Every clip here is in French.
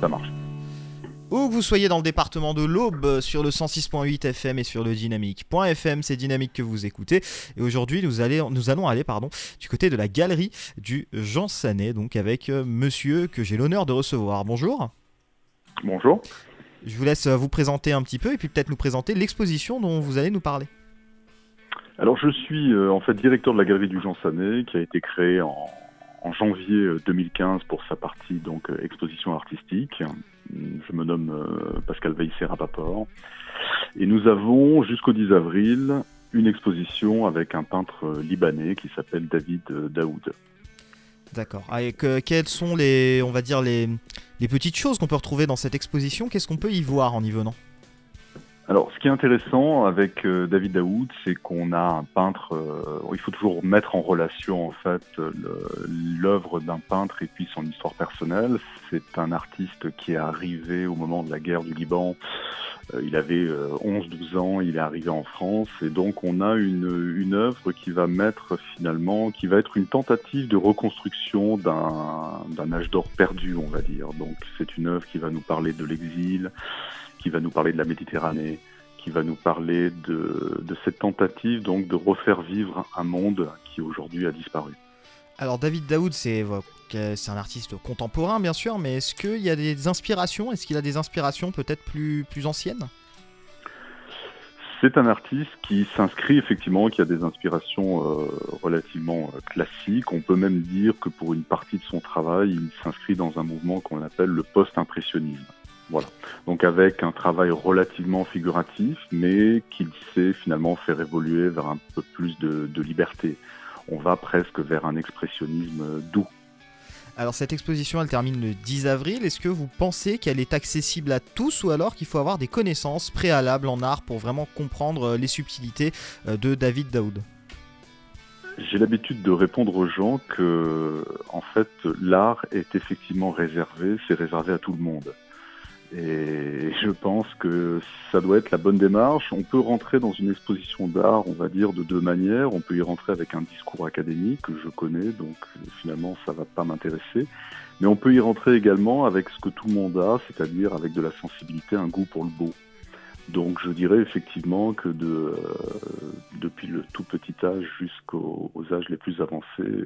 ça marche. Où que vous soyez dans le département de l'Aube, sur le 106.8 FM et sur le dynamique.fm, c'est Dynamique que vous écoutez. Et aujourd'hui, nous, nous, allons aller pardon, du côté de la galerie du Jean Sanet, donc avec euh, monsieur que j'ai l'honneur de recevoir. Bonjour. Bonjour. Je vous laisse euh, vous présenter un petit peu et puis peut-être nous présenter l'exposition dont vous allez nous parler. Alors je suis euh, en fait directeur de la galerie du Jean Sanet qui a été créée en, en janvier 2015 pour sa partie donc exposition artistique. Je me nomme euh, Pascal Veissé Rapaport. Et nous avons jusqu'au 10 avril une exposition avec un peintre libanais qui s'appelle David Daoud. D'accord. Ah, quelles sont les, on va dire les, les petites choses qu'on peut retrouver dans cette exposition? Qu'est-ce qu'on peut y voir en y venant? Alors, ce qui est intéressant avec euh, David Daoud, c'est qu'on a un peintre. Euh, il faut toujours mettre en relation en fait l'œuvre d'un peintre et puis son histoire personnelle. C'est un artiste qui est arrivé au moment de la guerre du Liban. Euh, il avait 11-12 ans, il est arrivé en France et donc on a une, une œuvre qui va mettre finalement, qui va être une tentative de reconstruction d'un âge d'or perdu, on va dire. Donc c'est une œuvre qui va nous parler de l'exil, qui va nous parler de la Méditerranée, qui va nous parler de, cette tentative donc de refaire vivre un monde qui aujourd'hui a disparu. Alors David Daoud, c'est un artiste contemporain bien sûr, mais est-ce qu'il y a des inspirations? Est-ce qu'il a des inspirations peut-être plus, plus anciennes? C'est un artiste qui s'inscrit effectivement, qui a des inspirations euh, relativement euh, classiques. On peut même dire que pour une partie de son travail, il s'inscrit dans un mouvement qu'on appelle le post-impressionnisme. Voilà. Donc avec un travail relativement figuratif, mais qu'il sait finalement faire évoluer vers un peu plus de, liberté. On va presque vers un expressionnisme doux. Alors cette exposition, elle termine le 10 avril. Est-ce que vous pensez qu'elle est accessible à tous ou alors qu'il faut avoir des connaissances préalables en art pour vraiment comprendre euh, les subtilités euh, de David Daoud? J'ai l'habitude de répondre aux gens que, en fait, l'art est effectivement réservé, c'est réservé à tout le monde. Et je pense que ça doit être la bonne démarche. On peut rentrer dans une exposition d'art, on va dire, de deux manières. On peut y rentrer avec un discours académique que je connais, donc finalement ça va pas m'intéresser. Mais on peut y rentrer également avec ce que tout le monde a, c'est-à-dire avec de la sensibilité, un goût pour le beau. Donc je dirais effectivement que de, euh, depuis le tout petit âge jusqu'aux âges les plus avancés,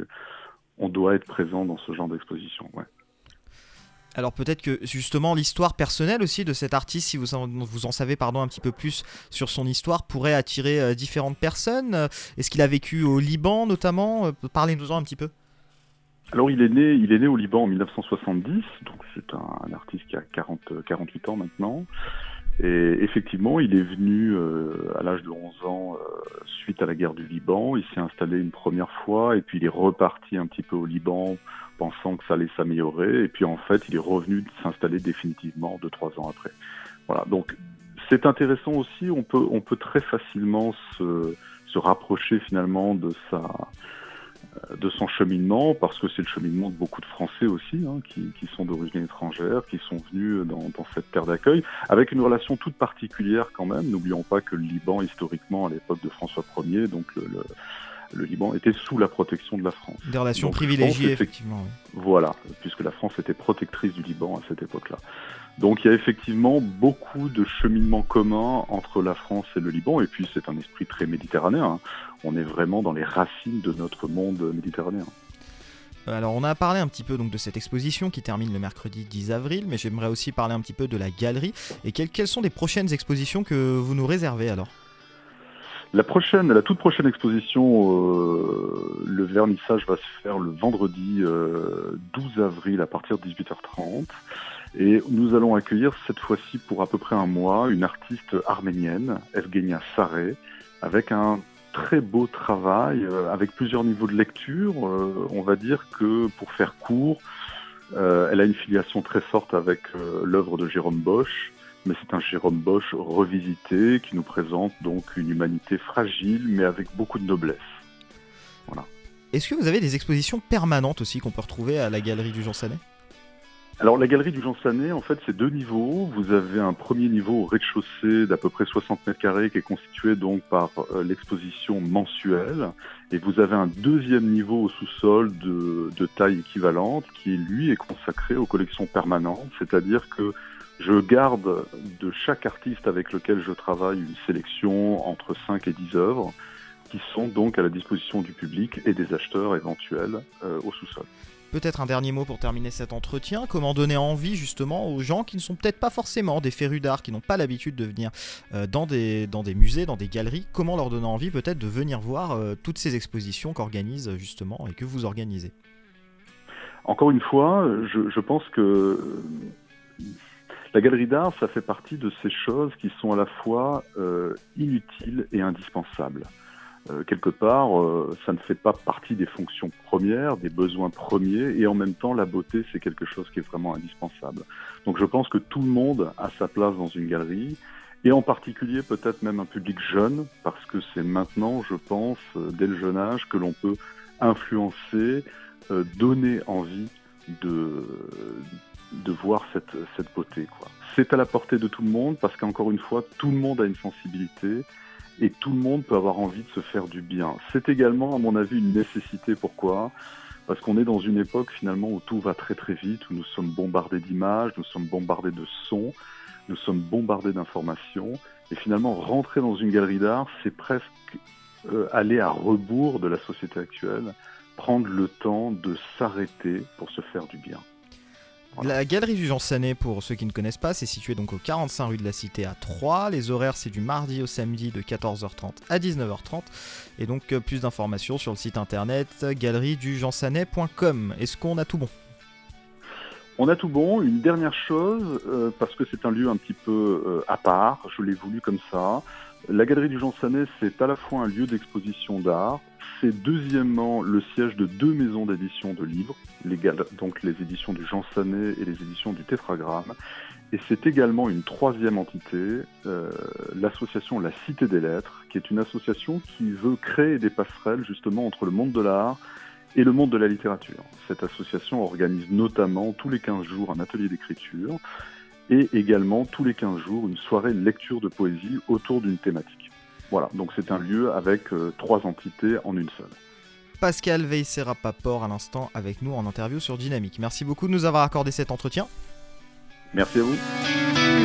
on doit être présent dans ce genre d'exposition. Ouais. Alors peut-être que justement l'histoire personnelle aussi de cet artiste, si vous en, savez pardon un petit peu plus sur son histoire, pourrait attirer euh, différentes personnes. Est-ce qu'il a vécu au Liban notamment? Euh, Parlez-nous-en un petit peu. Alors il est né, il est né au Liban en 1970, donc c'est un, artiste qui a 40, 48 ans maintenant. Et effectivement, il est venu euh, à l'âge de 11 ans suite à la guerre du Liban. Il s'est installé une première fois et puis il est reparti un petit peu au Liban pensant que ça allait s'améliorer. Et puis en fait, il est revenu s'installer définitivement deux, trois ans après. Voilà. Donc c'est intéressant aussi. On peut, on peut très facilement se, se rapprocher finalement de sa de son cheminement, parce que c'est le cheminement de beaucoup de Français aussi, hein, qui, qui, sont d'origine étrangère, qui sont venus dans, dans cette terre d'accueil, avec une relation toute particulière quand même. N'oublions pas que le Liban, historiquement, à l'époque de François Ier, donc le, le le Liban était sous la protection de la France. Des relations privilégiées, effectivement. Voilà, puisque la France était protectrice du Liban à cette époque-là. Donc il y a effectivement beaucoup de cheminements communs entre la France et le Liban, et puis c'est un esprit très méditerranéen. Hein. On est vraiment dans les racines de notre monde méditerranéen. Alors on a parlé un petit peu donc de cette exposition qui termine le mercredi 10 avril, mais j'aimerais aussi parler un petit peu de la galerie. Et quelles sont les prochaines expositions que vous nous réservez alors? La prochaine, la toute prochaine exposition, euh, le vernissage va se faire le vendredi 12 euh, avril à partir de 18h30. Et nous allons accueillir cette fois-ci pour à peu près un mois une artiste arménienne, Evgenia Saré, avec un très beau travail, euh, avec plusieurs niveaux de lecture. on va dire que pour faire court, elle a une filiation très forte avec l'œuvre de Jérôme Bosch mais c'est un Jérôme Bosch revisité qui nous présente donc une humanité fragile mais avec beaucoup de noblesse. Voilà. Est-ce que vous avez des expositions permanentes aussi qu'on peut retrouver à la galerie du Jean Sanet alors la galerie du Jean Sanet, en fait, c'est deux niveaux. Vous avez un premier niveau au rez-de-chaussée d'à peu près 60 mètres carrés qui est constitué donc par euh, l'exposition mensuelle. Et vous avez un deuxième niveau au sous-sol de, de, taille équivalente qui, lui, est consacré aux collections permanentes. C'est-à-dire que je garde de chaque artiste avec lequel je travaille une sélection entre 5 et 10 œuvres qui sont donc à la disposition du public et des acheteurs éventuels euh, au sous-sol. Peut-être un dernier mot pour terminer cet entretien. Comment donner envie justement aux gens qui ne sont peut-être pas forcément des férus d'art, qui n'ont pas l'habitude de venir euh, dans, des, dans des musées, dans des galeries, comment leur donner envie peut-être de venir voir euh, toutes ces expositions qu'organise justement et que vous organisez? Encore une fois, je, je pense que la galerie d'art, ça fait partie de ces choses qui sont à la fois euh, inutiles et indispensables. Euh, quelque part, euh, ça ne fait pas partie des fonctions premières, des besoins premiers, et en même temps, la beauté, c'est quelque chose qui est vraiment indispensable. Donc je pense que tout le monde a sa place dans une galerie, et en particulier peut-être même un public jeune, parce que c'est maintenant, je pense, dès le jeune âge, que l'on peut influencer, donner envie de, de voir cette, beauté. C'est à la portée de tout le monde, parce qu'encore une fois, tout le monde a une sensibilité, et tout le monde peut avoir envie de se faire du bien. C'est également, à mon avis, une nécessité. Pourquoi? Parce qu'on est dans une époque finalement où tout va très très vite, où nous sommes bombardés d'images, nous sommes bombardés de sons, nous sommes bombardés d'informations. Et finalement, rentrer dans une galerie d'art, c'est presque euh, aller à rebours de la société actuelle, prendre le temps de s'arrêter pour se faire du bien. La galerie du Jean Sanet, pour ceux qui ne connaissent pas, c'est situé donc au 45 rue de la Cité à 3. Les horaires, c'est du mardi au samedi de 14h30 à 19h30. Et donc, euh, plus d'informations sur le site internet galeriedujeansanet.com. Est-ce qu'on a tout bon? On a tout bon. Une dernière chose, euh, parce que c'est un lieu un petit peu euh, à part, je l'ai voulu comme ça. La galerie du Jean Sanet, c'est à la fois un lieu d'exposition d'art, c'est deuxièmement le siège de deux maisons d'édition de livres, donc les éditions du Jean Sanet et les éditions du Tétragramme. Et c'est également une troisième entité, euh, l'association La Cité des Lettres, qui est une association qui veut créer des passerelles justement entre le monde de l'art et le monde de la littérature. Cette association organise notamment tous les 15 jours un atelier d'écriture et également tous les 15 jours une soirée lecture de poésie autour d'une thématique. Voilà, donc c'est un lieu avec euh, trois entités en une seule. Pascal Veissera-Paport à l'instant avec nous en interview sur Dynamique. Merci beaucoup de nous avoir accordé cet entretien. Merci à vous.